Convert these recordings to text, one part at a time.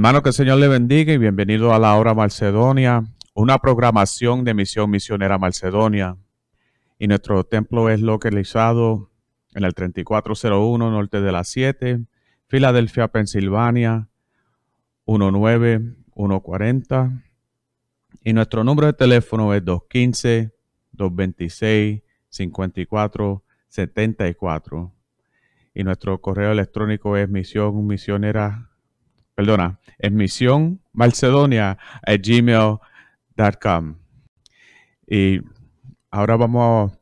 Hermano, que el Señor le bendiga y bienvenido a la hora Macedonia, una programación de Misión Misionera Macedonia. Y nuestro templo es localizado en el 3401 norte de la 7, Filadelfia, Pensilvania 19140 y nuestro número de teléfono es 215 226 5474 y nuestro correo electrónico es misión misionera perdona, es misión Macedonia gmail.com y Ahora vamos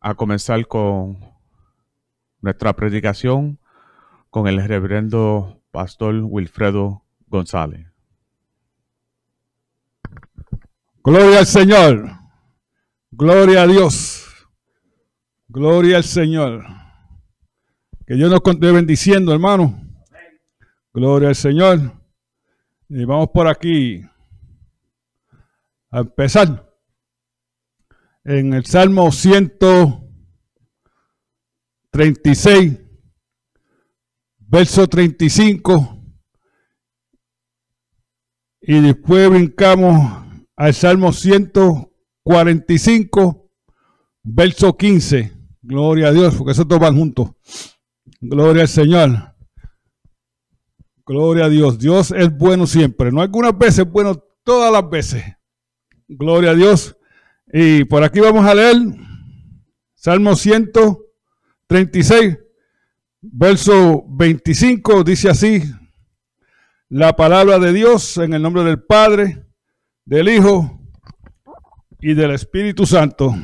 a comenzar con nuestra predicación con el reverendo pastor Wilfredo González. Gloria al Señor. Gloria a Dios. Gloria al Señor. Que Dios nos continúe bendiciendo, hermano. Gloria al Señor. Y vamos por aquí a empezar en el Salmo 136, verso 35, y después brincamos al Salmo 145, verso 15. Gloria a Dios, porque esos dos van juntos. Gloria al Señor. Gloria a Dios. Dios es bueno siempre. No algunas veces, bueno todas las veces. Gloria a Dios. Y por aquí vamos a leer Salmo 136, verso 25, dice así, la palabra de Dios en el nombre del Padre, del Hijo y del Espíritu Santo.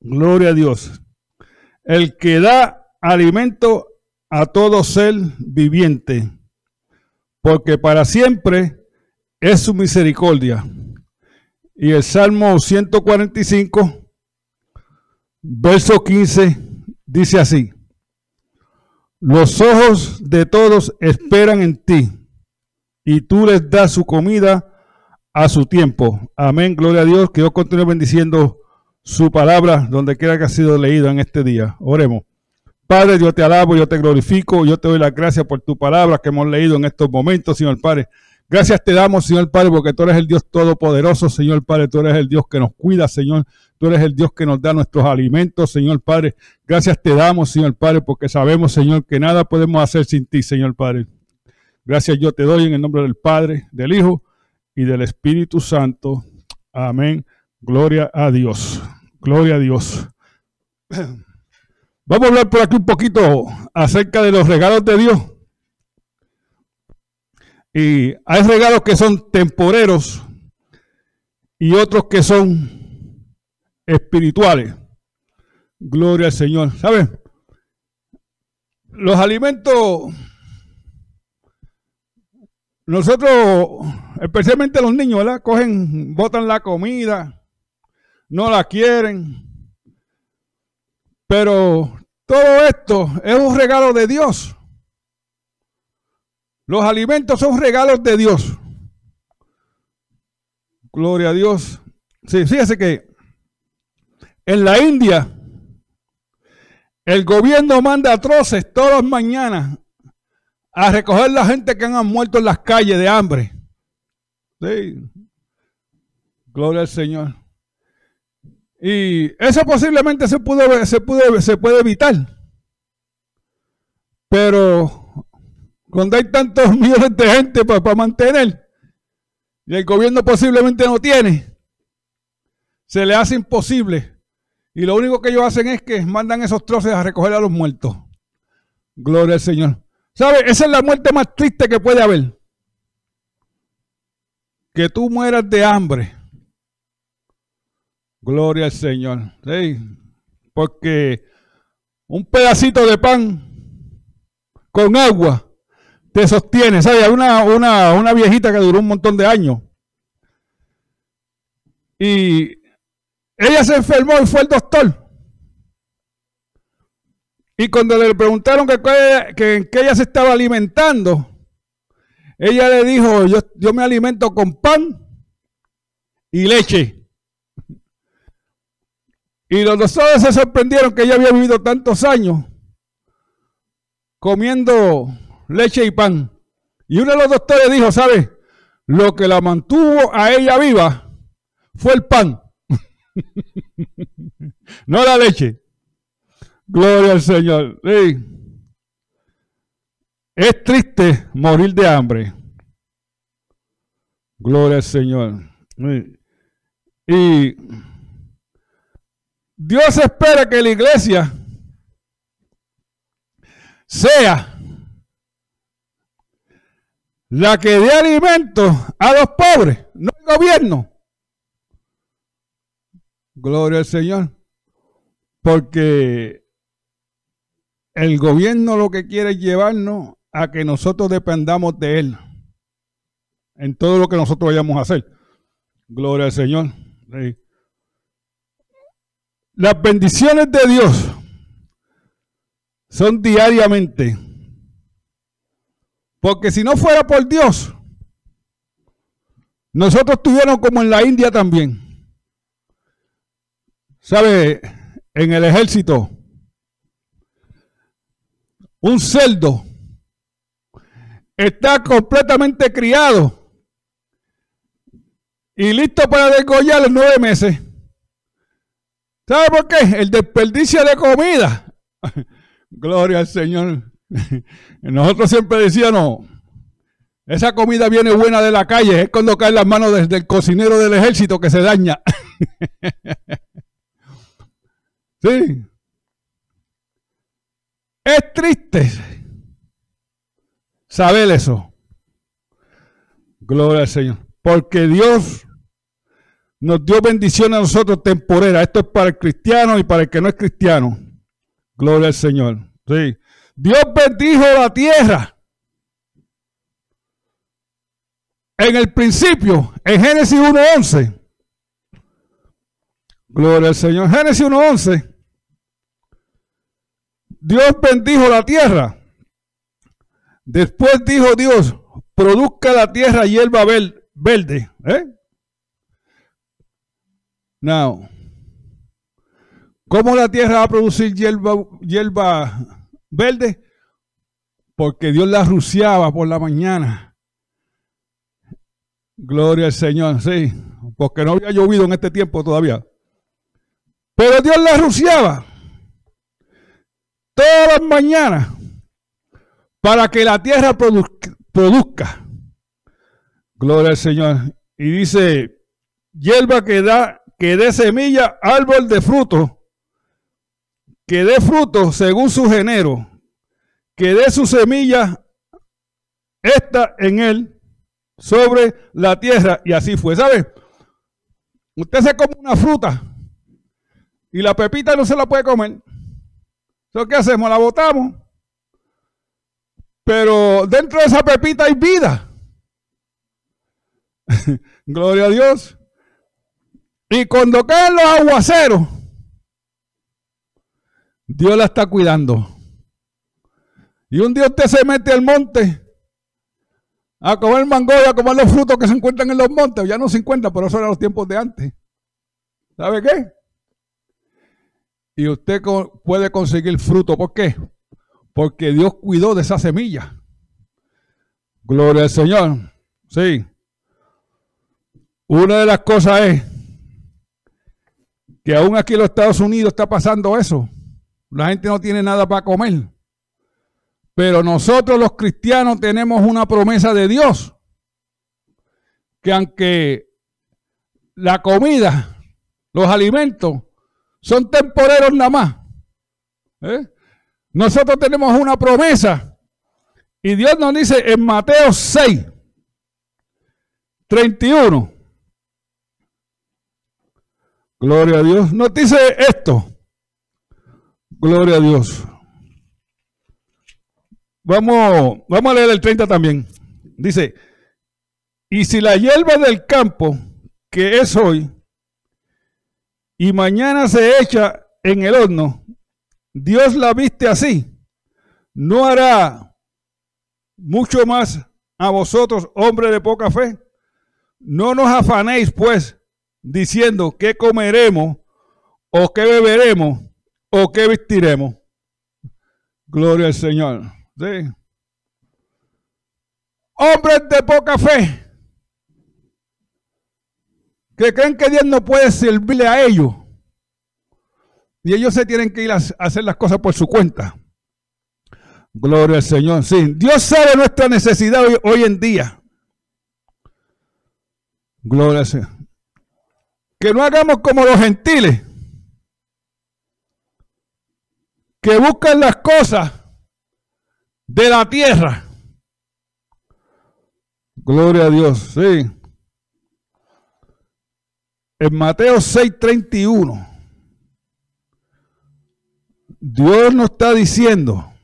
Gloria a Dios. El que da alimento a todo ser viviente, porque para siempre es su misericordia. Y el Salmo 145, verso 15, dice así. Los ojos de todos esperan en ti, y tú les das su comida a su tiempo. Amén, gloria a Dios, que Dios continúe bendiciendo su palabra donde quiera que ha sido leída en este día. Oremos. Padre, yo te alabo, yo te glorifico, yo te doy las gracias por tu palabra que hemos leído en estos momentos, Señor Padre. Gracias te damos, Señor Padre, porque tú eres el Dios todopoderoso, Señor Padre. Tú eres el Dios que nos cuida, Señor. Tú eres el Dios que nos da nuestros alimentos, Señor Padre. Gracias te damos, Señor Padre, porque sabemos, Señor, que nada podemos hacer sin ti, Señor Padre. Gracias yo te doy en el nombre del Padre, del Hijo y del Espíritu Santo. Amén. Gloria a Dios. Gloria a Dios. Vamos a hablar por aquí un poquito acerca de los regalos de Dios. Y hay regalos que son temporeros y otros que son espirituales. Gloria al Señor. ¿Saben? Los alimentos, nosotros, especialmente los niños, ¿verdad? Cogen, botan la comida, no la quieren. Pero todo esto es un regalo de Dios. Los alimentos son regalos de Dios. Gloria a Dios. Sí, fíjese que en la India el gobierno manda troces todas las mañanas a recoger la gente que han muerto en las calles de hambre. Sí. Gloria al Señor. Y eso posiblemente se, pudo, se, puede, se puede evitar. Pero cuando hay tantos millones de gente para mantener, y el gobierno posiblemente no tiene, se le hace imposible. Y lo único que ellos hacen es que mandan esos troces a recoger a los muertos. Gloria al Señor. ¿Sabe? Esa es la muerte más triste que puede haber. Que tú mueras de hambre. Gloria al Señor. Porque un pedacito de pan con agua te sostiene. ¿Sabes? Una, una, una viejita que duró un montón de años. Y ella se enfermó y fue al doctor. Y cuando le preguntaron que, que, ella se estaba alimentando, ella le dijo, yo, yo me alimento con pan y leche. Y los doctores se sorprendieron que ella había vivido tantos años comiendo leche y pan. Y uno de los doctores dijo, ¿sabe? Lo que la mantuvo a ella viva fue el pan. no la leche. Gloria al Señor. Es triste morir de hambre. Gloria al Señor. Y Dios espera que la iglesia sea la que dé alimento a los pobres, no el gobierno. Gloria al Señor. Porque el gobierno lo que quiere es llevarnos a que nosotros dependamos de Él en todo lo que nosotros vayamos a hacer. Gloria al Señor. Las bendiciones de Dios son diariamente. Porque si no fuera por Dios, nosotros estuviéramos como en la India también. ¿Sabe? En el ejército, un cerdo está completamente criado y listo para degollar los nueve meses. ¿Sabe por qué? El desperdicio de comida. Gloria al Señor. Nosotros siempre decíamos, esa comida viene buena de la calle, es cuando cae las manos desde el cocinero del ejército que se daña. sí. Es triste saber eso. Gloria al Señor. Porque Dios nos dio bendición a nosotros temporera. Esto es para el cristiano y para el que no es cristiano. Gloria al Señor. Sí. Dios bendijo la tierra. En el principio, en Génesis 1.11. Gloria al Señor. Génesis 1.11. Dios bendijo la tierra. Después dijo Dios, produzca la tierra hierba verde. ¿Eh? Now, ¿cómo la tierra va a producir hierba, hierba verde? Porque Dios la ruciaba por la mañana. Gloria al Señor, sí, porque no había llovido en este tiempo todavía. Pero Dios la ruciaba todas las mañanas para que la tierra produzca. Gloria al Señor. Y dice, hierba que da, que dé semilla, árbol de fruto, que dé fruto según su género, que dé su semilla, esta en él, sobre la tierra. Y así fue. ¿Sabe? Usted se come una fruta y la pepita no se la puede comer. ¿qué hacemos? La botamos. Pero dentro de esa pepita hay vida. Gloria a Dios. Y cuando caen los aguaceros, Dios la está cuidando. Y un día usted se mete al monte a comer mango y a comer los frutos que se encuentran en los montes. Ya no se encuentran, pero eso eran los tiempos de antes. ¿Sabe qué? y usted puede conseguir fruto. ¿Por qué? Porque Dios cuidó de esa semilla. Gloria al Señor. Sí. Una de las cosas es que aún aquí en los Estados Unidos está pasando eso. La gente no tiene nada para comer. Pero nosotros los cristianos tenemos una promesa de Dios. Que aunque la comida, los alimentos, son temporeros nada más. ¿eh? Nosotros tenemos una promesa. Y Dios nos dice en Mateo 6, 31. Gloria a Dios. Nos dice esto. Gloria a Dios. Vamos, vamos a leer el 30 también. Dice, y si la hierba del campo, que es hoy, y mañana se echa en el horno, Dios la viste así, no hará mucho más a vosotros, hombres de poca fe. No nos afanéis, pues, diciendo qué comeremos, o qué beberemos, o qué vestiremos. Gloria al Señor. Hombres de poca fe que creen que Dios no puede servirle a ellos. Y ellos se tienen que ir a hacer las cosas por su cuenta. Gloria al Señor. Sí, Dios sabe nuestra necesidad hoy, en día. Gloria al Señor. Que no hagamos como los gentiles. Que buscan las cosas de la tierra. Gloria a Dios, sí. En Mateo 6:31, Dios nos está diciendo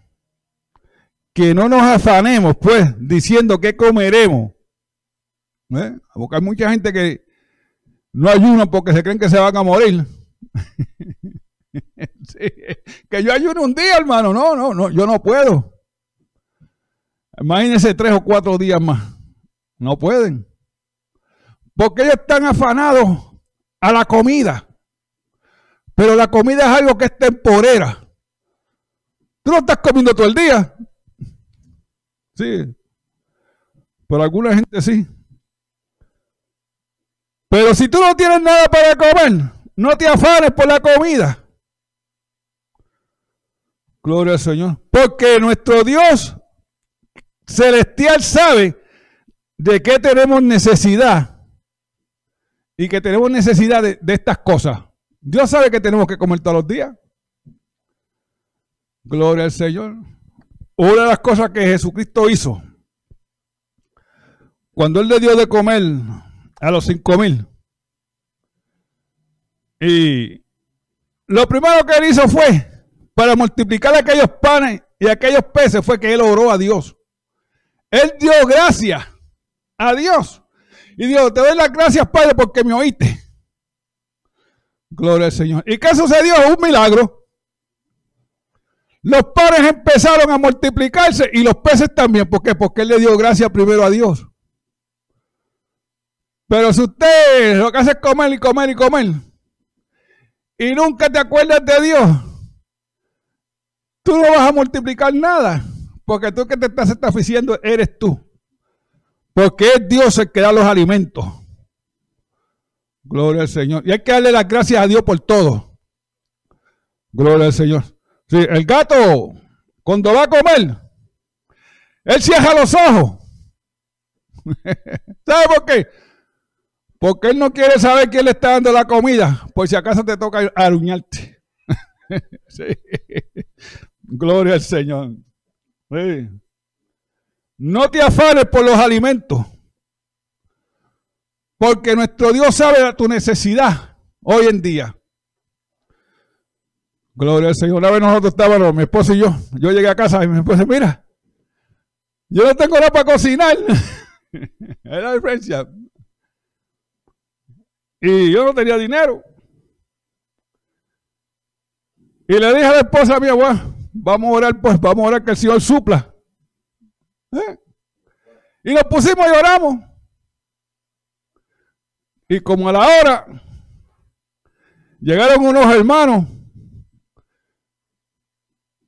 que no nos afanemos, pues, diciendo que comeremos. ¿Eh? Porque hay mucha gente que no ayuna porque se creen que se van a morir. que yo ayuno un día, hermano. No, no, no, yo no puedo. Imagínense tres o cuatro días más. No pueden. Porque ellos están afanados a la comida. Pero la comida es algo que es temporera. Tú no estás comiendo todo el día. Sí. Pero alguna gente sí. Pero si tú no tienes nada para comer, no te afanes por la comida. Gloria al Señor. Porque nuestro Dios celestial sabe de qué tenemos necesidad y que tenemos necesidad de, estas cosas. Dios sabe que tenemos que comer todos los días. Gloria al Señor. Una de las cosas que Jesucristo hizo, cuando Él le dio de comer a los cinco mil, y lo primero que Él hizo fue, para multiplicar aquellos panes y aquellos peces, fue que Él oró a Dios. Él dio gracias a Dios. Y Dios, te doy las gracias, Padre, porque me oíste. Gloria al Señor. ¿Y qué sucedió? Un milagro. Los panes empezaron a multiplicarse y los peces también. ¿Por qué? Porque Él le dio gracias primero a Dios. Pero si usted lo que hace es comer y comer y comer y nunca te acuerdas de Dios, tú no vas a multiplicar nada. Porque tú que te estás estaficiendo eres tú. Porque es Dios el que da los alimentos. Gloria al Señor. Y hay que darle las gracias a Dios por todo. Gloria al Señor. Sí, el gato, cuando va a comer, él cierra los ojos. ¿Sabe por qué? Porque él no quiere saber quién le está dando la comida, por si acaso te toca aruñarte. sí. Gloria al Señor. No te afanes por los alimentos. Porque nuestro Dios sabe tu necesidad hoy en día. Gloria al Señor. Una vez nosotros estábamos, mi esposo y yo. Yo llegué a casa y mi esposa, mira, yo no tengo nada para cocinar. es la diferencia. Y yo no tenía dinero. Y le dije a la esposa mía, bueno, Vamos a orar, pues, vamos a orar que el Señor supla. ¿Eh? Y nos pusimos y oramos. Y como a la hora, llegaron unos hermanos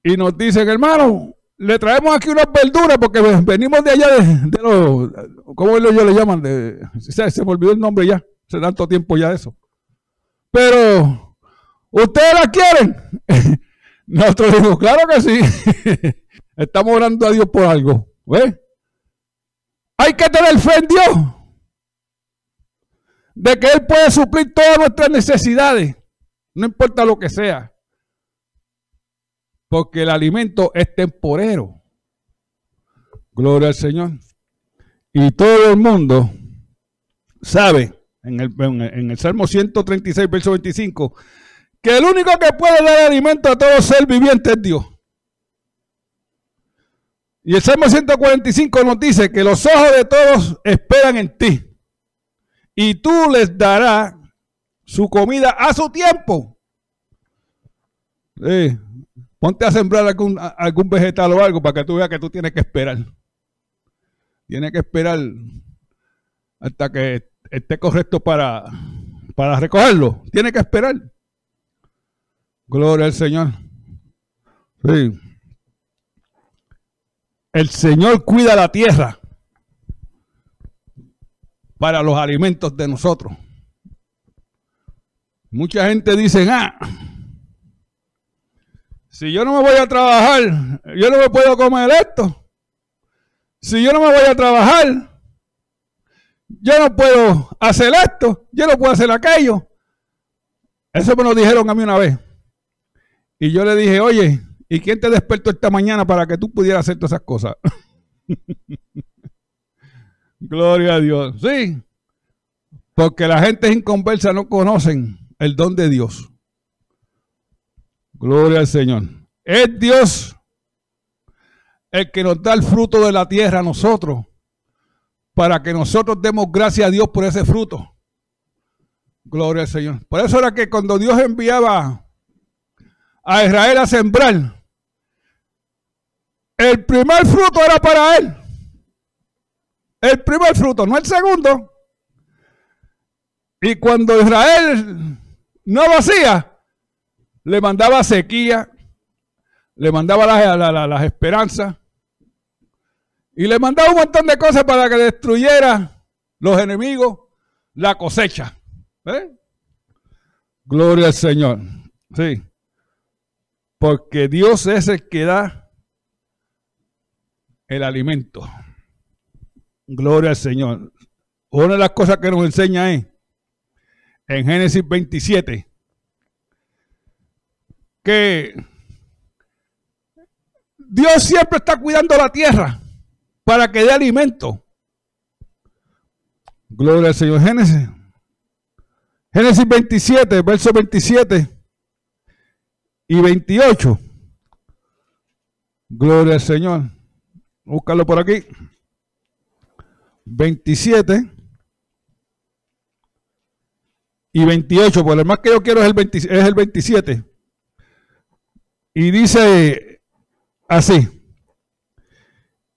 y nos dicen, hermano, le traemos aquí unas verduras porque venimos de allá de, los, ¿cómo ellos le llaman? De, se, se me olvidó el nombre ya, hace tanto tiempo ya eso. Pero ¿Ustedes la quieren? Nosotros dijimos, claro que sí. Estamos orando a Dios por algo. Hay que tener fe en Dios. De que Él puede suplir todas nuestras necesidades. No importa lo que sea. Porque el alimento es temporero. Gloria al Señor. Y todo el mundo sabe en el, en el Salmo 136, verso 25, que el único que puede dar alimento a todo ser viviente es Dios. Y el Salmo 145 nos dice que los ojos de todos esperan en ti. Y tú les darás su comida a su tiempo. ponte a sembrar algún, algún vegetal o algo para que tú veas que tú tienes que esperar. Tienes que esperar hasta que esté correcto para, para recogerlo. Tiene que esperar. Gloria al Señor. Sí. El Señor cuida la tierra para los alimentos de nosotros. Mucha gente dice, ah, si yo no me voy a trabajar, yo no me puedo comer esto. Si yo no me voy a trabajar, yo no puedo hacer esto, yo no puedo hacer aquello. Eso me lo dijeron a mí una vez. Y yo le dije, oye, ¿y quién te despertó esta mañana para que tú pudieras hacer todas esas cosas? Gloria a Dios. Sí. Porque la gente inconversa no conocen el don de Dios. Gloria al Señor. Es Dios el que nos da el fruto de la tierra a nosotros para que nosotros demos gracias a Dios por ese fruto. Gloria al Señor. Por eso era que cuando Dios enviaba a Israel a sembrar, el primer fruto era para él. El primer fruto, no el segundo. Y cuando Israel no lo hacía, le mandaba sequía, le mandaba las esperanzas, y le mandaba un montón de cosas para que destruyera los enemigos la cosecha. Gloria al Señor. Sí. Porque Dios es el que da el alimento. Gloria al Señor. Una de las cosas que nos enseña es en Génesis 27 que Dios siempre está cuidando la tierra para que dé alimento. Gloria al Señor. Génesis. Génesis 27, verso 27 y 28. Gloria al Señor. Búscalo por aquí. 27 y 28. Por el más que yo quiero es el, es el 27. Y dice así.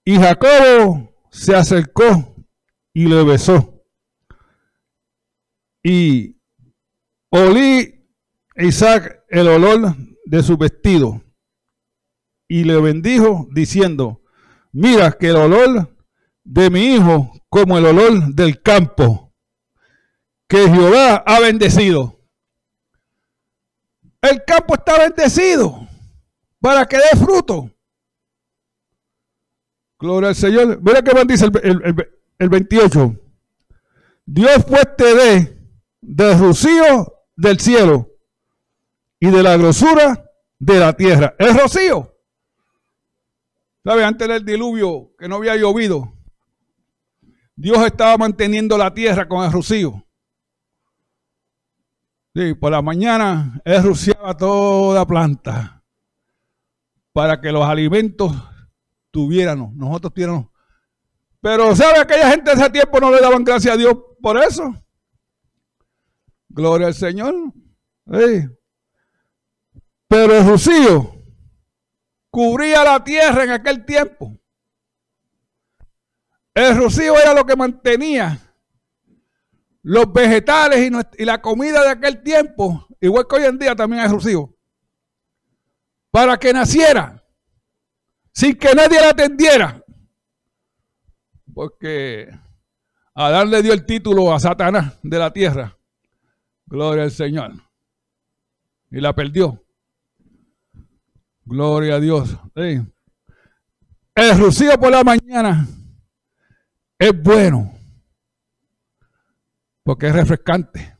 Y Jacobo se acercó y le besó. Y olí Isaac el olor de su vestido y le bendijo diciendo, mira que el olor de mi hijo como el olor del campo que Jehová ha bendecido. El campo está bendecido para que dé fruto. Gloria al Señor. Mira qué más dice el, 28. Dios pues te dé del rocío del cielo y de la grosura de la tierra. Es rocío. ¿Sabe? Antes del diluvio, que no había llovido, Dios estaba manteniendo la tierra con el rocío. Sí, por la mañana Él rociaba toda planta para que los alimentos tuviéramos, nosotros tuviéramos. Pero, ¿sabe? Aquella gente de ese tiempo no le daban gracias a Dios por eso. Gloria al Señor. Pero el rocío cubría la tierra en aquel tiempo. El rocío era lo que mantenía los vegetales y, la comida de aquel tiempo, igual que hoy en día también hay rocío, para que naciera sin que nadie la atendiera. Porque Adán le dio el título a Satanás de la tierra. Gloria al Señor. y la perdió. Gloria a Dios. El rocío por la mañana es bueno porque es refrescante.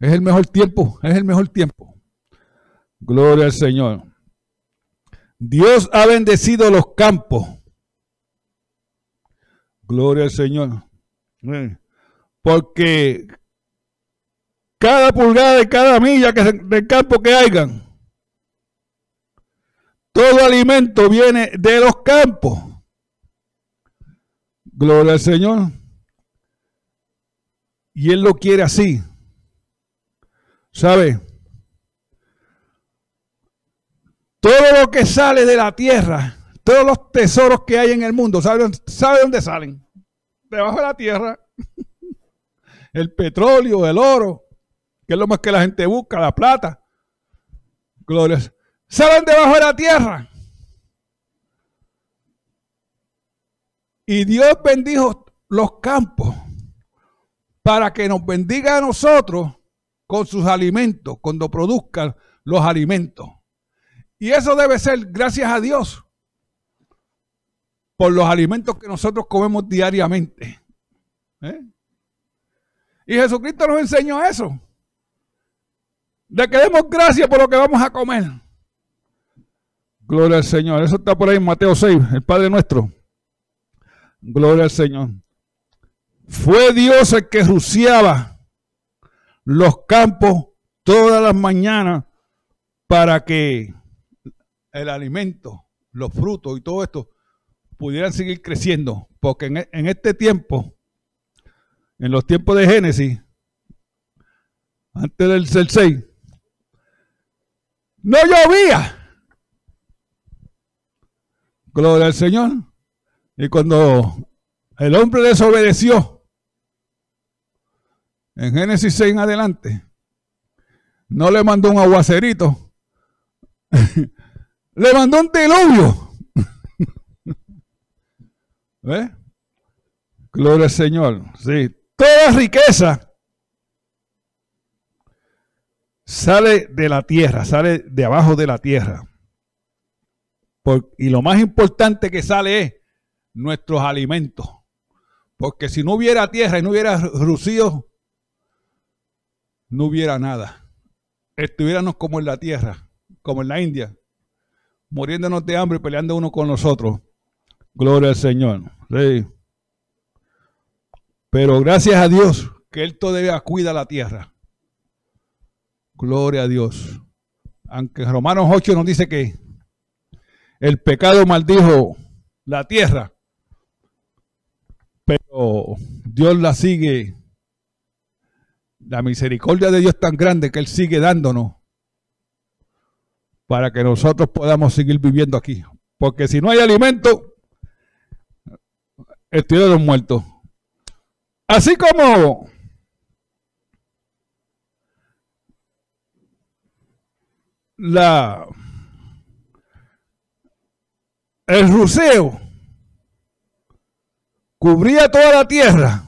Es el mejor tiempo, es el mejor tiempo. Gloria al Señor. Dios ha bendecido los campos. Gloria al Señor. Porque cada pulgada de cada milla que del campo que hayan, todo alimento viene de los campos. Gloria al Señor. Y Él lo quiere así. ¿Sabe? Todo lo que sale de la tierra, todos los tesoros que hay en el mundo, ¿sabe, sabe dónde salen? Debajo de la tierra. El petróleo, el oro, que es lo más que la gente busca, la plata. Glorias. Salen debajo de la tierra. Y Dios bendijo los campos para que nos bendiga a nosotros con sus alimentos, cuando produzcan los alimentos. Y eso debe ser gracias a Dios por los alimentos que nosotros comemos diariamente. ¿Eh? Y Jesucristo nos enseñó eso. De que demos gracias por lo que vamos a comer. Gloria al Señor. Eso está por ahí en Mateo 6, el Padre nuestro. Gloria al Señor. Fue Dios el que ruciaba los campos todas las mañanas para que el alimento, los frutos y todo esto pudieran seguir creciendo. Porque en, en este tiempo, en los tiempos de Génesis, antes del 6, no llovía. Gloria al Señor. Y cuando el hombre desobedeció, en Génesis 6 en adelante, no le mandó un aguacerito, le mandó un diluvio. ¿Ves? Gloria al Señor. Sí. Toda riqueza sale de la tierra, sale de abajo de la tierra. y lo más importante que sale es nuestros alimentos. Porque si no hubiera tierra y no hubiera rocío, no hubiera nada. Estuviéramos como en la tierra, como en la India, muriéndonos de hambre y peleando uno con nosotros. Gloria al Señor. Pero gracias a Dios que Él todavía cuida la tierra. Gloria a Dios. Aunque Romanos 8 nos dice que el pecado maldijo la tierra, pero Dios la sigue. La misericordia de Dios es tan grande que Él sigue dándonos para que nosotros podamos seguir viviendo aquí. Porque si no hay alimento, los muertos. Así como la el ruceo cubría toda la tierra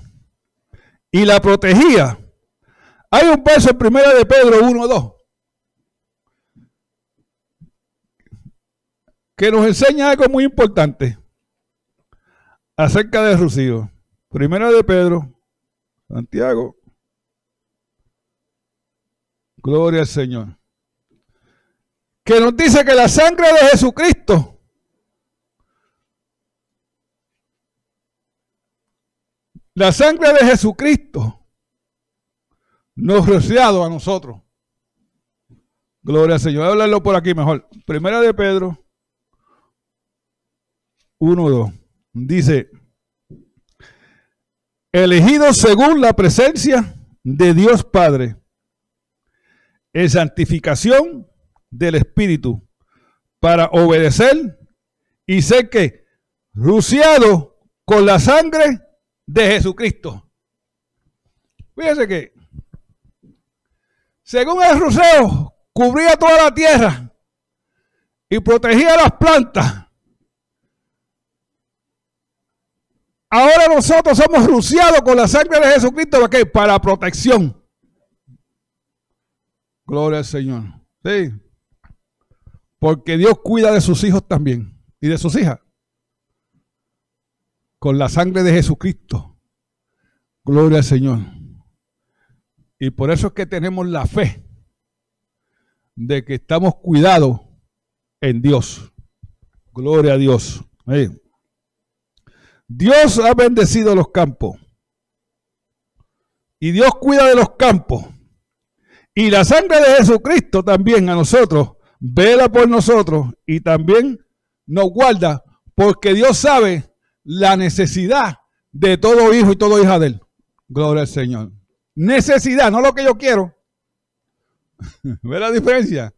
y la protegía. Hay un verso en primera de Pedro 1.2 que nos enseña algo muy importante acerca del rocío. Primera de Pedro, Santiago. Gloria al Señor. Que nos dice que la sangre de Jesucristo La sangre de Jesucristo nos rociado a nosotros. Gloria al Señor. Voy a hablarlo por aquí mejor. Primera de Pedro 1, Dice, elegidos según la presencia de Dios Padre, en santificación del Espíritu, para obedecer y ser que rociado con la sangre de Jesucristo. Fíjense que, según el roceo, cubría toda la tierra y protegía las plantas. Ahora nosotros somos rociados con la sangre de Jesucristo ¿para, para protección. Gloria al Señor. Sí. Porque Dios cuida de sus hijos también y de sus hijas. Con la sangre de Jesucristo. Gloria al Señor. Y por eso es que tenemos la fe de que estamos cuidados en Dios. Gloria a Dios. Dios ha bendecido los campos. Y Dios cuida de los campos. Y la sangre de Jesucristo también a nosotros, vela por nosotros y también nos guarda porque Dios sabe la necesidad de todo hijo y toda hija de él. Gloria al Señor. Necesidad, no lo que yo quiero. ¿Ve la diferencia?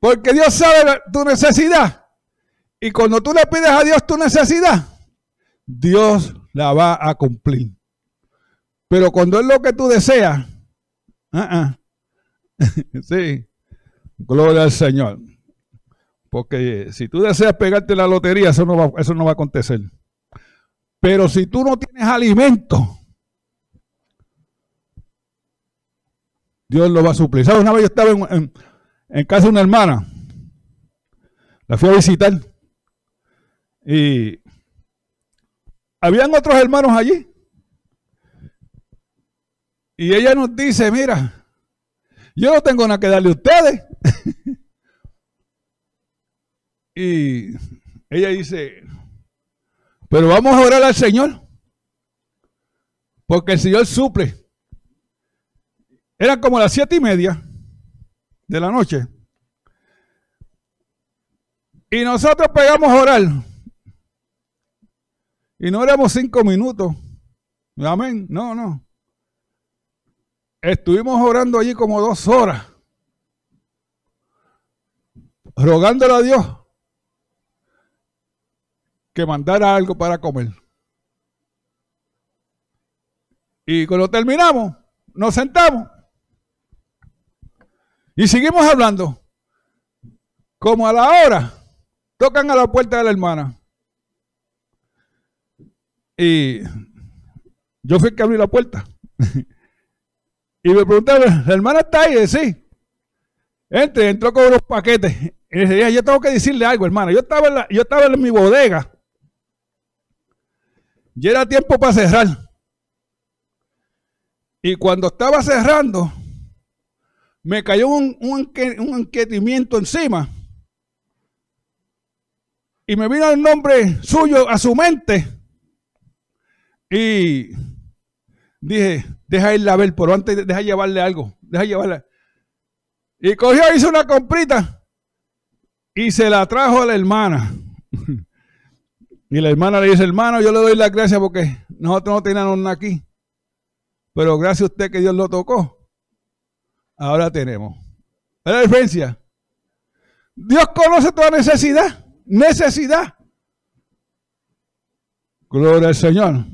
Porque Dios sabe tu necesidad. Y cuando tú le pides a Dios tu necesidad, Dios la va a cumplir. Pero cuando es lo que tú deseas, uh sí, gloria al Señor. Porque si tú deseas pegarte la lotería, eso no va, eso no va a acontecer. Pero si tú no tienes alimento, Dios lo va a suplir. ¿Sabes? Una vez yo estaba en, en casa de una hermana. La fui a visitar. Y habían otros hermanos allí. Y ella nos dice, mira, yo no tengo nada que darle a ustedes. y ella dice, pero vamos a orar al Señor. Porque el Señor suple. Eran como las siete y media de la noche. Y nosotros pegamos a orar. Y no éramos cinco minutos. Amén. No, no. Estuvimos orando allí como dos horas. Rogándole a Dios que mandara algo para comer. Y cuando terminamos, nos sentamos y seguimos hablando. Como a la hora, tocan a la puerta de la hermana. Y yo fui el que abrí la puerta. y me preguntaron, ¿la hermana está ahí? Y sí. Entre, entró con unos paquetes. Y decía, yo tengo que decirle algo, hermana. Yo estaba en, yo estaba en mi bodega. Y era tiempo para cerrar. Y cuando estaba cerrando, me cayó un, un, enquetimiento encima. Y me vino el nombre suyo a su mente. Y dije, deja irla a ver, pero antes deja llevarle algo. Deja llevarle. Y cogió, hizo una comprita y se la trajo a la hermana. y la hermana le dice, hermano, yo le doy la gracias porque nosotros no teníamos nada aquí. Pero gracias a usted que Dios lo tocó ahora tenemos. ¿Es la diferencia? Dios conoce toda necesidad. Necesidad. Gloria al Señor.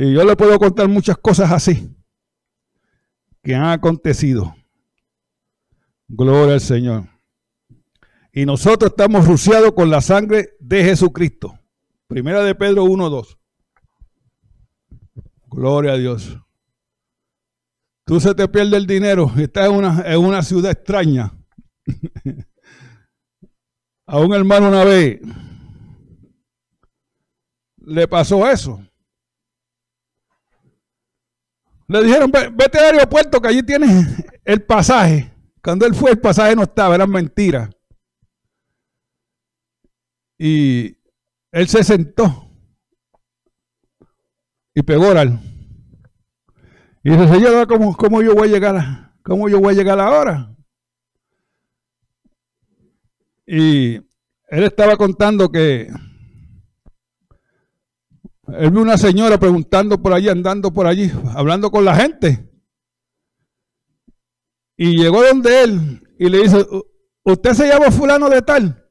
Y yo le puedo contar muchas cosas así que han acontecido. Gloria al Señor. Y nosotros estamos rociados con la sangre de Jesucristo. Primera de Pedro 1.2. Gloria a Dios. Tú se te pierde el dinero y estás en una, en una ciudad extraña. a un hermano una vez le pasó eso. Le dijeron, vete al aeropuerto que allí tienes el pasaje. Cuando él fue, el pasaje no estaba, eran mentiras. Y él se sentó y pegó oral. Y dice, Señor, ¿cómo, ¿cómo, yo voy a llegar? ¿Cómo yo voy a llegar ahora? Y él estaba contando que él vio una señora preguntando por allí, andando por allí, hablando con la gente. Y llegó donde él y le dice, ¿usted se llama fulano de tal?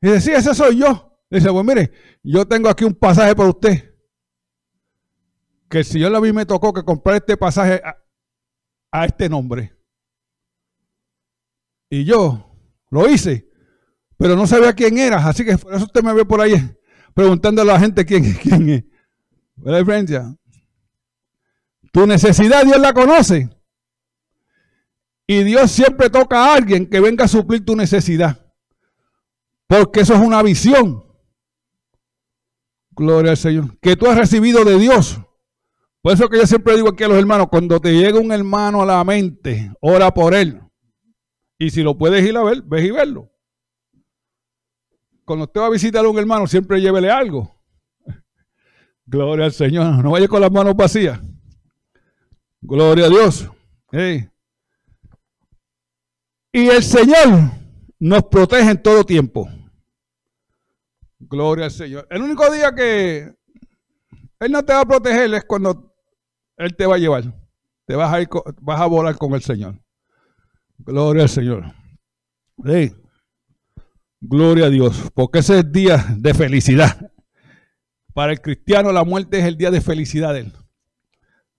Y dice, sí, ese soy yo. dice, pues mire, yo tengo aquí un pasaje para usted que el Señor a mí me tocó que comprar este pasaje a, este nombre. Y yo lo hice, pero no sabía quién era, así que por eso usted me ve por ahí preguntando a la gente quién, quién es. La diferencia? Tu necesidad Dios la conoce. Y Dios siempre toca a alguien que venga a suplir tu necesidad. Porque eso es una visión. Gloria al Señor. Que tú has recibido de Dios. Por eso que yo siempre digo aquí a los hermanos, cuando te llega un hermano a la mente, ora por él. Y si lo puedes ir a ver, ves y verlo. Cuando usted va a visitar a un hermano, siempre llévele algo. Gloria al Señor. No vaya con las manos vacías. Gloria a Dios. Y el Señor nos protege en todo tiempo. Gloria al Señor. El único día que Él no te va a proteger es cuando Él te va a llevar. Te vas a, ir, vas a volar con el Señor. Gloria al Señor. Gloria a Dios. Porque ese es día de felicidad. Para el cristiano la muerte es el día de felicidad de él.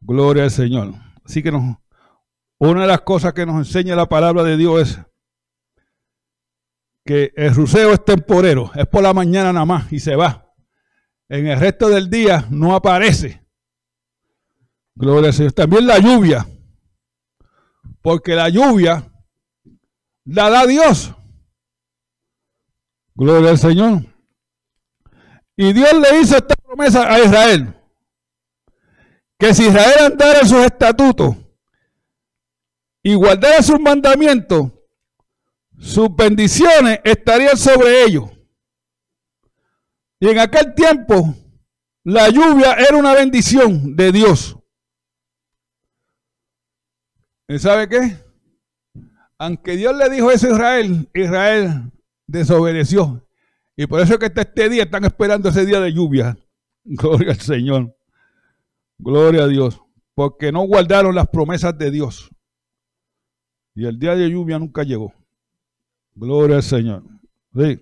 Gloria al Señor. Así que una de las cosas que nos enseña la palabra de Dios es que el ruceo es temporero, es por la mañana nada más y se va. En el resto del día no aparece. Gloria al Señor. También la lluvia. Porque la lluvia la da Dios. Gloria al Señor. Y Dios le hizo esta promesa a Israel. Que si Israel andara en sus estatutos y guardara sus mandamientos, sus bendiciones estarían sobre ellos. Y en aquel tiempo, la lluvia era una bendición de Dios. ¿Y sabe qué? Aunque Dios le dijo eso a Israel, Israel desobedeció. Y por eso es que este día están esperando ese día de lluvia. Gloria al Señor. Gloria a Dios. Porque no guardaron las promesas de Dios. Y el día de lluvia nunca llegó. Gloria al Señor. Sí.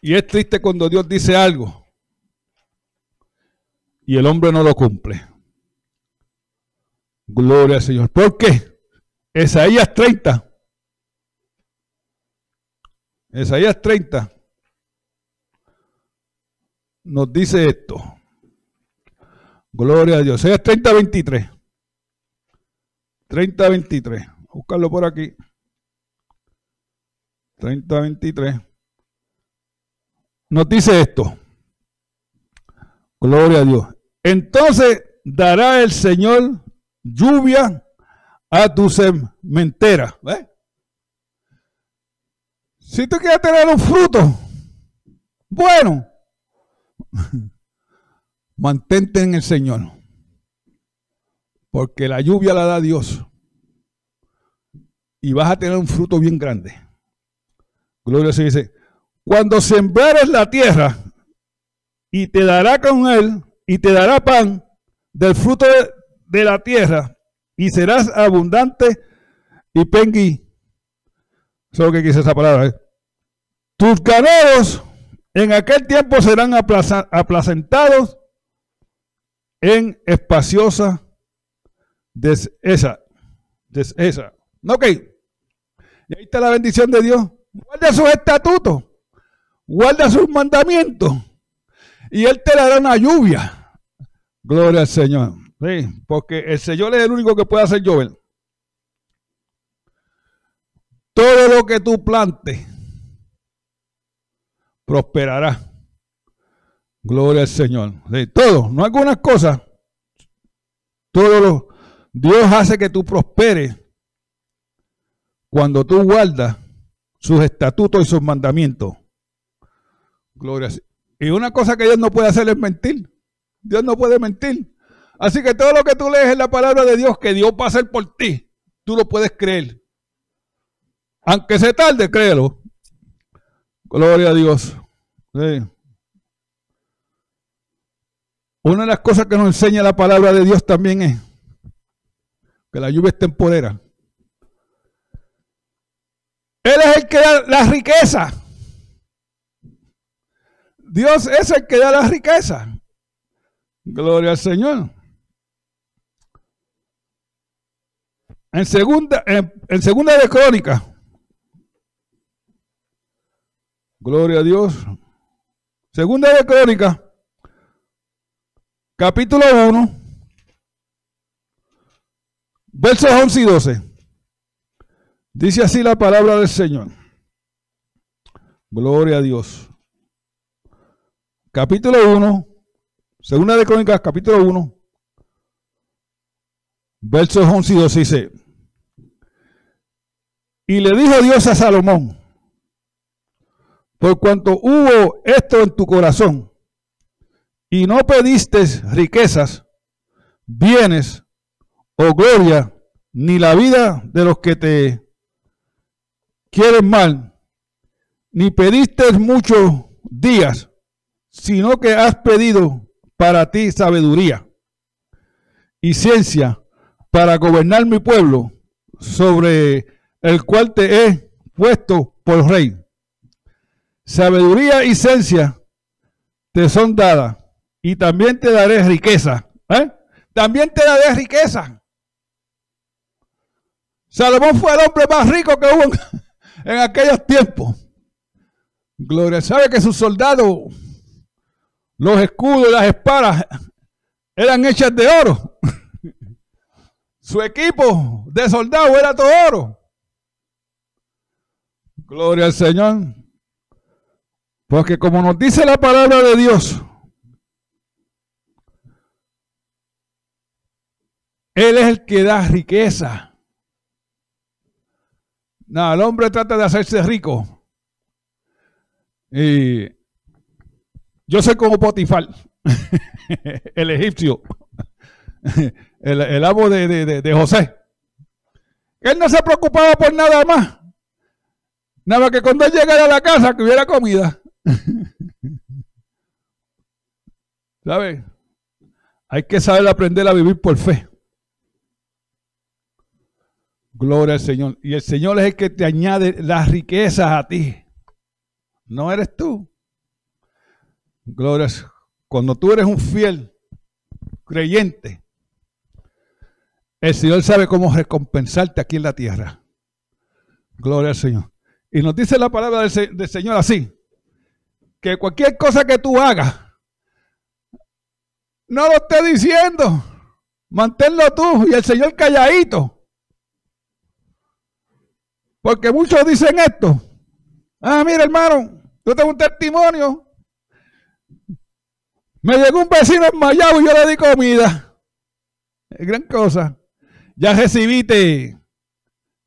Y es triste cuando Dios dice algo y el hombre no lo cumple. Gloria al Señor. ¿Por qué? Esaías 30. Esaías 30 nos dice esto. Gloria a Dios. Esaías 30, 23. 30, 23. Buscarlo por aquí. 30, 23. Nos dice esto. Gloria a Dios. Entonces dará el Señor lluvia a tu sementera. Si tú quieres tener un fruto, bueno, mantente en el Señor. Porque la lluvia la da Dios. Y vas a tener un fruto bien grande. Gloria se dice, cuando sembrares la tierra y te dará con él y te dará pan del fruto de, la tierra y serás abundante y pengui. Eso es lo que quise esa palabra. ¿eh? Tus ganados en aquel tiempo serán aplacentados en espaciosa desesa. desesa. Ok. Y ahí está la bendición de Dios. Guarda sus estatutos. Guarda sus mandamientos. Y Él te dará una lluvia. Gloria al Señor. Sí, porque el Señor es el único que puede hacer llover. Todo lo que tú plantes prosperará. Gloria al Señor. Sí, todo, no algunas cosas. Todo lo, Dios hace que tú prosperes cuando tú guardas sus estatutos y sus mandamientos. Gloria. Y una cosa que Dios no puede hacer es mentir. Dios no puede mentir. Así que todo lo que tú lees en la palabra de Dios que Dios va a hacer por ti, tú lo puedes creer. Aunque se tarde, créelo. Gloria a Dios. Una de las cosas que nos enseña la palabra de Dios también es que la lluvia es temporera. Él es el que da la riqueza. Dios es el que da la riqueza. Gloria al Señor. En segunda, en, segunda de Crónica. Gloria a Dios. Segunda de Crónica. Capítulo 1. Versos 11 y 12. Dice así la palabra del Señor. Gloria a Dios. Capítulo 1, segunda de Crónicas, capítulo 1, versos 11 y 12 dice, y le dijo Dios a Salomón, por cuanto hubo esto en tu corazón, y no pediste riquezas, bienes o gloria, ni la vida de los que te quieren mal, ni pediste muchos días, sino que has pedido para ti sabiduría y ciencia para gobernar mi pueblo, sobre el cual te he puesto por rey. Sabiduría y ciencia te son dadas, y también te daré riqueza. ¿eh? También te daré riqueza. Salomón fue el hombre más rico que hubo en, aquellos tiempos. Gloria, sabe que sus soldados, los escudos y las espadas eran hechas de oro. Su equipo de soldados era todo oro. Gloria al Señor. Porque como nos dice la palabra de Dios, Él es el que da riqueza. No, el hombre trata de hacerse rico. Y yo soy como Potifar, el egipcio, el, amo de, de, José. Él no se preocupaba por nada más. Nada que cuando él llegara a la casa que hubiera comida. ¿Sabe? Hay que saber aprender a vivir por fe. Gloria al Señor. Y el Señor es el que te añade las riquezas a ti. No eres tú. Gloria. Cuando tú eres un fiel creyente, el Señor sabe cómo recompensarte aquí en la tierra. Gloria al Señor. Y nos dice la palabra del, Señor así, que cualquier cosa que tú hagas, no lo esté diciendo, manténlo tú y el Señor calladito. Porque muchos dicen esto. Ah, mira hermano, yo tengo un testimonio. Me llegó un vecino en Mayao y yo le di comida. Es gran cosa. Ya recibiste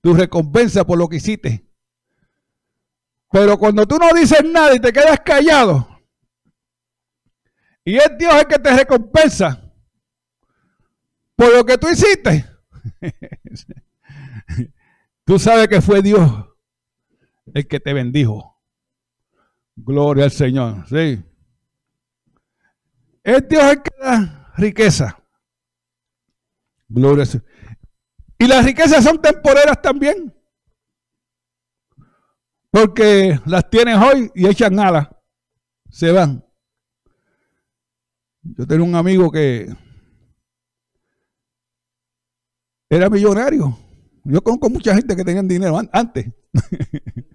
tu recompensa por lo que hiciste. Pero cuando tú no dices nada y te quedas callado, y es Dios el que te recompensa por lo que tú hiciste, tú sabes que fue Dios el que te bendijo. Gloria al Señor. Sí. Es Dios el que da riqueza. Gloria al Señor. Y las riquezas son temporeras también. Porque las tienes hoy y echan alas. Se van. Yo tenía un amigo que era millonario. Yo conozco mucha gente que tenían dinero antes.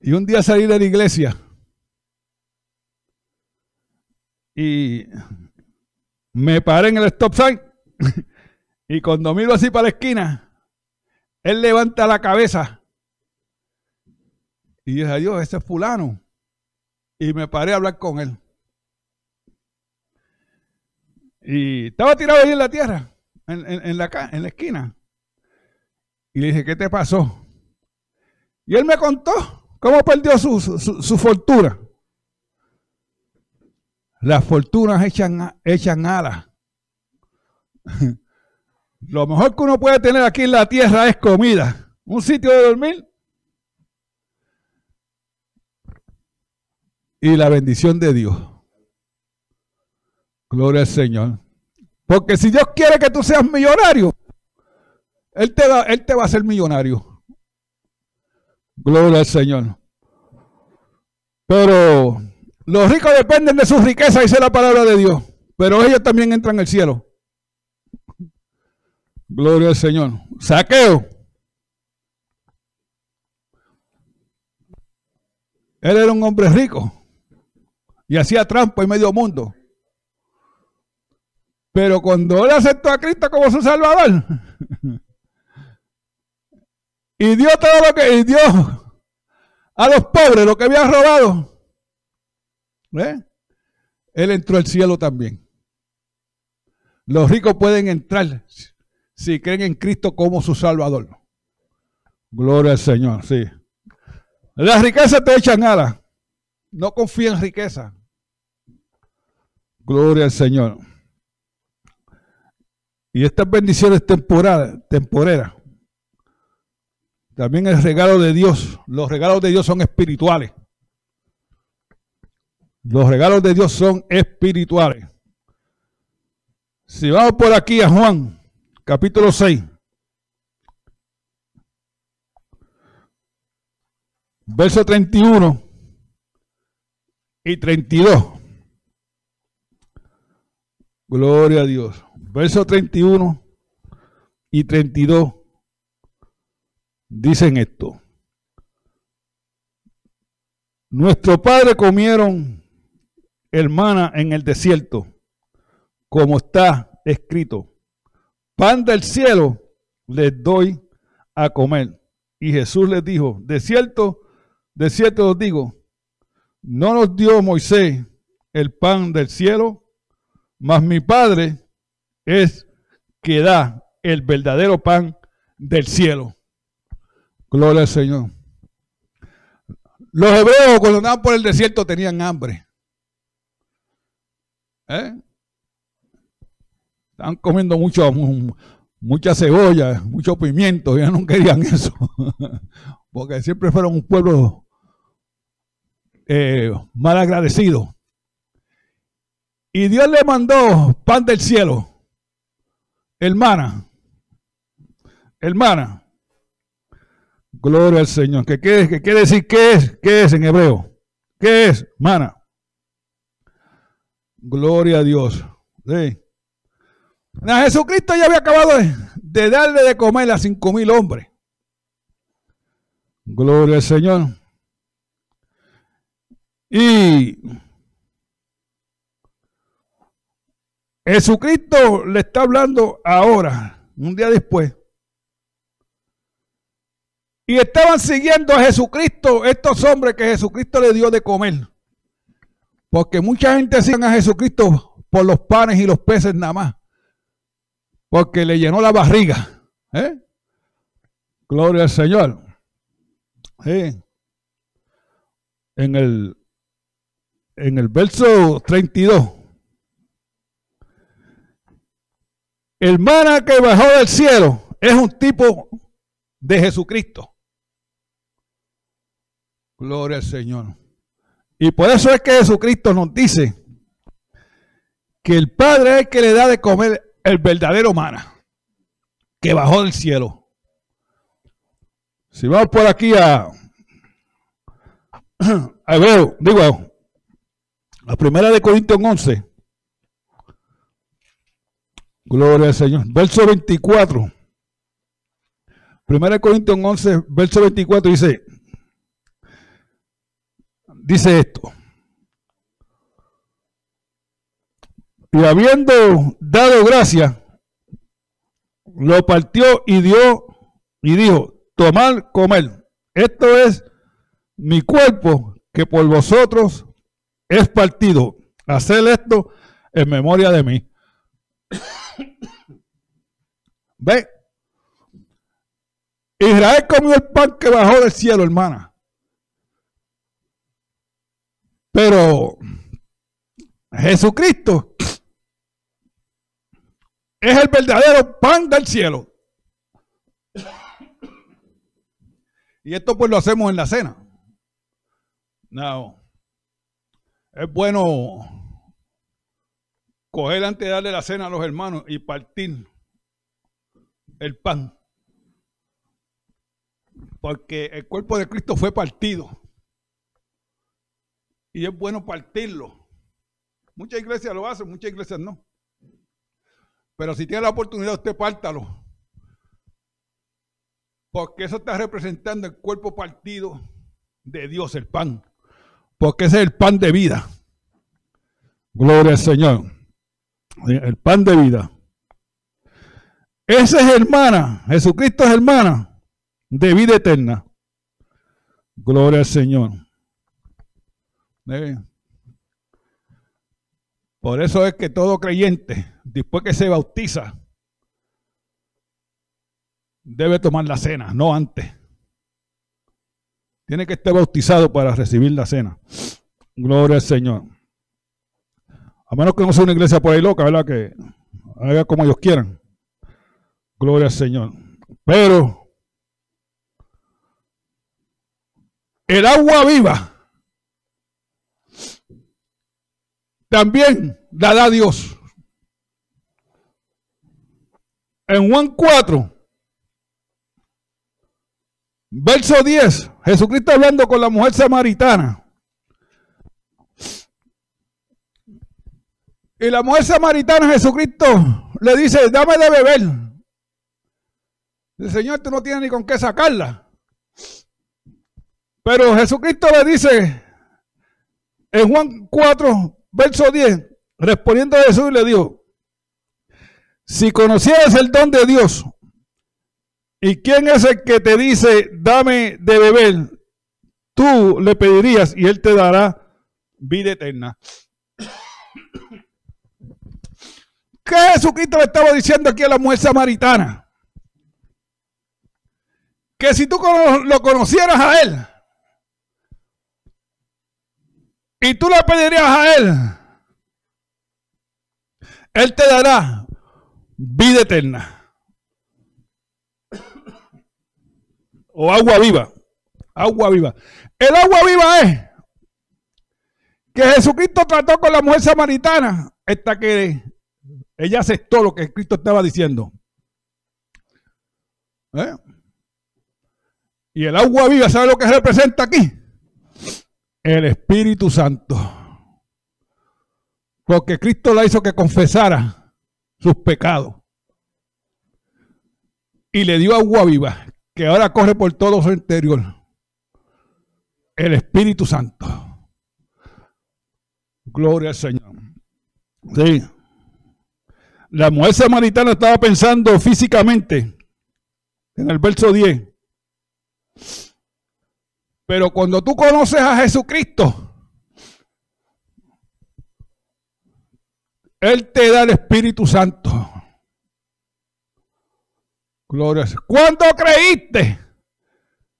y un día salí de la iglesia y me paré en el stop sign y cuando miro así para la esquina, él levanta la cabeza y dice, adiós, ese es fulano. Y me paré a hablar con él. Y estaba tirado ahí en la tierra, en, la, en la esquina. Y le dije, ¿qué te pasó? Y él me contó cómo perdió su, su, fortuna. Las fortunas echan, echan alas. Lo mejor que uno puede tener aquí en la tierra es comida, un sitio de dormir y la bendición de Dios. Gloria al Señor. Porque si Dios quiere que tú seas millonario, Él te va, él te va a hacer millonario. Gloria al Señor. Pero los ricos dependen de sus riquezas, dice la palabra de Dios. Pero ellos también entran al cielo. Gloria al Señor. Saqueo. Él era un hombre rico y hacía trampa en medio mundo. Pero cuando él aceptó a Cristo como su Salvador, y dio todo lo que, y dio a los pobres lo que había robado, ¿eh? él entró al cielo también. Los ricos pueden entrar si creen en Cristo como su Salvador. Gloria al Señor, sí. Las riquezas te echan nada. No confía en riqueza. Gloria al Señor. Y estas bendiciones temporales, temporeras, también el regalo de Dios. Los regalos de Dios son espirituales. Los regalos de Dios son espirituales. Si vamos por aquí a Juan, capítulo 6. Verso 31 y 32. Gloria a Dios. Verso 31 y 32 dicen esto. Nuestro padre comieron hermana en el desierto, como está escrito. Pan del cielo les doy a comer. Y Jesús les dijo, de cierto, de cierto os digo, no nos dio Moisés el pan del cielo, mas mi Padre es que da el verdadero pan del cielo. Gloria al Señor. Los hebreos cuando andaban por el desierto tenían hambre. ¿Eh? Estaban comiendo mucho, mucha cebolla, mucho pimiento, ya no querían eso. Porque siempre fueron un pueblo eh, mal agradecido. Y Dios le mandó pan del cielo. Hermana, hermana, gloria al Señor. ¿Qué, qué, quiere decir qué es? ¿Qué es en hebreo? ¿Qué es? Mana. Gloria a Dios. Jesucristo ya había acabado de, de darle de comer a cinco mil hombres. Gloria al Señor. Y Jesucristo le está hablando ahora, un día después. Y estaban siguiendo a Jesucristo, estos hombres que Jesucristo le dio de comer. Porque mucha gente sigue a Jesucristo por los panes y los peces nada más. Porque le llenó la barriga. ¿eh? Gloria al Señor. En, el, en el verso 32. El mana que bajó del cielo es un tipo de Jesucristo. Gloria al Señor. Y por eso es que Jesucristo nos dice que el Padre es el que le da de comer el verdadero mana que bajó del cielo. Si vamos por aquí a, ver, digo, la primera de Corintios 11. Gloria al Señor. Verso 24. Primera de Corintios 11, verso 24 dice, dice esto. Y habiendo dado gracia, lo partió y dio y dijo, tomar, comer. Esto es mi cuerpo que por vosotros es partido. Hacer esto en memoria de mí. Ve. Israel comió el pan que bajó del cielo, hermana. Pero Jesucristo es el verdadero pan del cielo. Y esto pues lo hacemos en la cena. No. Es bueno coger antes de darle la cena a los hermanos y partir el pan. Porque el cuerpo de Cristo fue partido y es bueno partirlo. Muchas iglesias lo hacen, muchas iglesias no. Pero si tiene la oportunidad, usted pártalo. Porque eso está representando el cuerpo partido de Dios, el pan. Porque ese es el pan de vida. Gloria al Señor. El pan de vida. Esa es hermana. Jesucristo es hermana de vida eterna. Gloria al Señor. Por eso es que todo creyente, después que se bautiza, debe tomar la cena, no antes. Tiene que estar bautizado para recibir la cena. Gloria al Señor. A menos que no sea una iglesia por ahí loca, ¿verdad? Que haga como ellos quieran. Gloria al Señor. Pero el agua viva también la da Dios. En Juan 4, verso 10, Jesucristo hablando con la mujer samaritana. Y la mujer samaritana, Jesucristo, le dice, dame de beber. El Señor, tú no tienes ni con qué sacarla. Pero Jesucristo le dice en Juan 4, verso 10, respondiendo a Jesús, le dijo, si conocieras el don de Dios, ¿y quién es el que te dice, dame de beber? Tú le pedirías y él te dará vida eterna. ¿Qué Jesucristo le estaba diciendo aquí a la mujer samaritana? Que si tú lo conocieras a él y tú le pedirías a él, él te dará vida eterna. O agua viva. Agua viva. El agua viva es que Jesucristo trató con la mujer samaritana hasta que ella aceptó lo que Cristo estaba diciendo. ¿Eh? Y el agua viva, ¿sabe lo que representa aquí? El Espíritu Santo. Porque Cristo la hizo que confesara sus pecados. Y le dio agua viva, que ahora corre por todo su interior. El Espíritu Santo. Gloria al Señor. Sí. La mujer samaritana estaba pensando físicamente en el verso 10. Pero cuando tú conoces a Jesucristo, Él te da el Espíritu Santo. Gloria. ¿Cuándo creíste?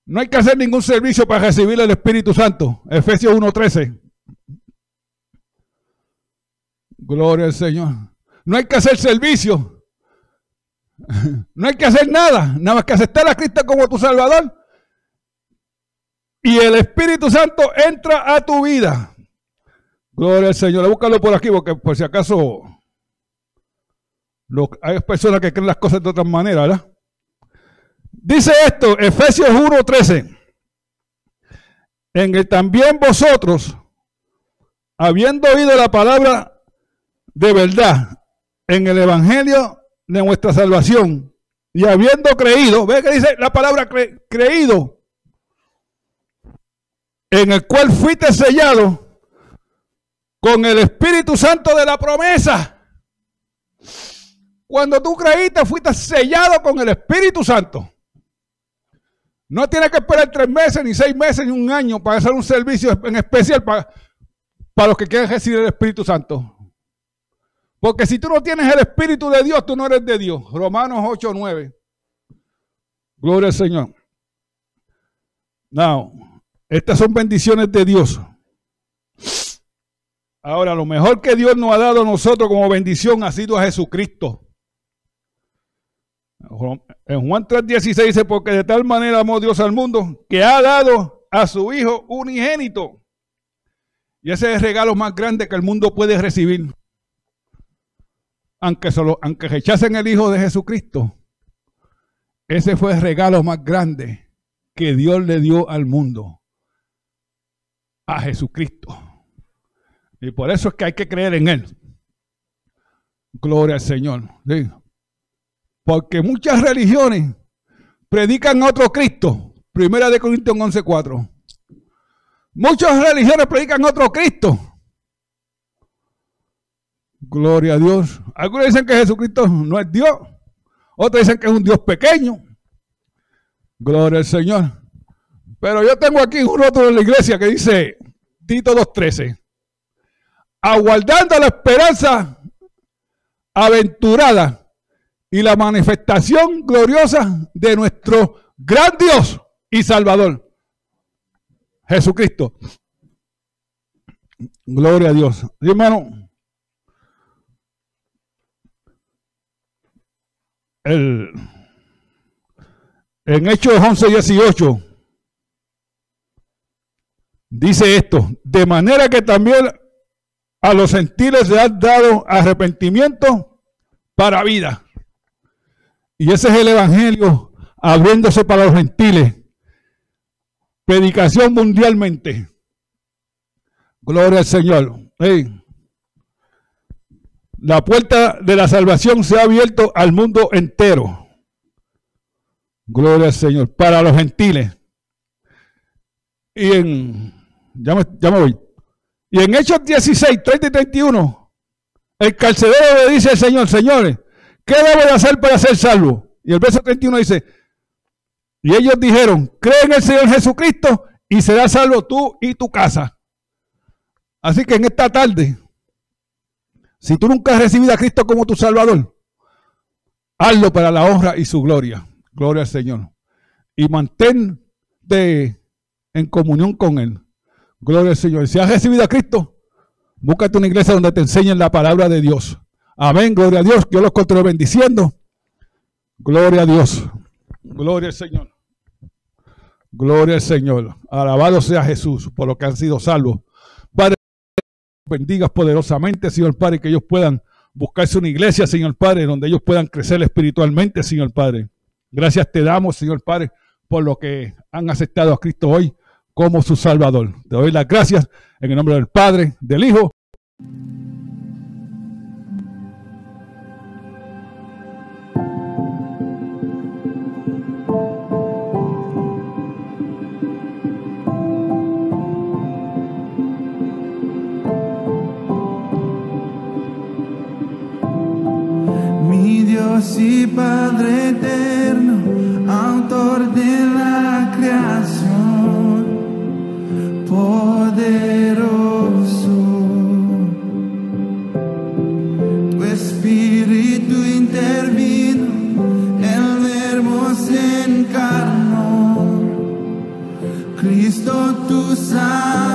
No hay que hacer ningún servicio para recibir el Espíritu Santo. Efesios 1.13. Gloria al Señor. No hay que hacer servicio. No hay que hacer nada. Nada más que aceptar a Cristo como tu Salvador. Y el Espíritu Santo entra a tu vida. Gloria al Señor. Búscalo por aquí porque por si acaso hay personas que creen las cosas de otra manera, ¿verdad? Dice esto, Efesios 1:13. En el también vosotros, habiendo oído la palabra de verdad, en el Evangelio de nuestra salvación y habiendo creído, ve que dice la palabra creído, en el cual fuiste sellado con el Espíritu Santo de la promesa. Cuando tú creíste, fuiste sellado con el Espíritu Santo. No tienes que esperar tres meses, ni seis meses, ni un año para hacer un servicio en especial para, para los que quieren recibir el Espíritu Santo. Porque si tú no tienes el Espíritu de Dios, tú no eres de Dios. Romanos 8, 9. Gloria al Señor. Now, estas son bendiciones de Dios. Ahora, lo mejor que Dios nos ha dado a nosotros como bendición ha sido a Jesucristo. En Juan 3:16 dice, porque de tal manera amó Dios al mundo que ha dado a su Hijo unigénito. Y ese es el regalo más grande que el mundo puede recibir aunque, solo, aunque rechacen el Hijo de Jesucristo, ese fue el regalo más grande que Dios le dio al mundo, a Jesucristo. Y por eso es que hay que creer en Él. Gloria al Señor. Porque muchas religiones predican a otro Cristo. Primera de Corintios 11:4. Muchas religiones predican a otro Cristo. Gloria a Dios. Algunos dicen que Jesucristo no es Dios. Otros dicen que es un Dios pequeño. Gloria al Señor. Pero yo tengo aquí un rótulo en la iglesia que dice Tito 2.13. Aguardando la esperanza aventurada y la manifestación gloriosa de nuestro gran Dios y Salvador, Jesucristo. Gloria a Dios. hermano, el, en Hechos 11, 18, dice esto, de manera que también a los gentiles se ha dado arrepentimiento para vida. Y ese es el Evangelio abriéndose para los gentiles. Predicación mundialmente. Gloria al Señor. La puerta de la salvación se ha abierto al mundo entero. Gloria al Señor. Para los gentiles. Y en. Ya me, ya voy. Y en Hechos 16, 30 y 31, el carcelero le dice al Señor, señores, ¿qué debo de hacer para ser salvo? Y el verso 31 dice, y ellos dijeron, cree en el Señor Jesucristo y serás salvo tú y tu casa. Así que en esta tarde, si tú nunca has recibido a Cristo como tu Salvador, hazlo para la honra y su gloria. Gloria al Señor. Y mantente en comunión con Él. Gloria al Señor. Si has recibido a Cristo, búscate una iglesia donde te enseñen la palabra de Dios. Amén. Gloria a Dios. Yo los continúo bendiciendo. Gloria a Dios. Gloria al Señor. Gloria al Señor. Alabado sea Jesús por lo que han sido salvos. Padre, bendigas poderosamente, Señor Padre, que ellos puedan buscarse una iglesia, Señor Padre, donde ellos puedan crecer espiritualmente, Señor Padre. Gracias te damos, Señor Padre, por lo que han aceptado a Cristo hoy como su Salvador. Te doy las gracias en el nombre del Padre, del Hijo. Y Padre eterno, autor de la creación, poderoso. Tu espíritu intervino, el verbo se encarnó. Cristo, tu salvas.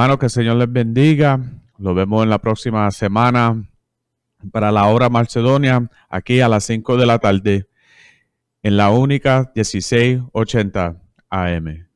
Hermano, que el Señor les bendiga. Lo vemos en la próxima semana para la hora Macedonia, aquí a las 5 de la tarde, en la única 1680 AM.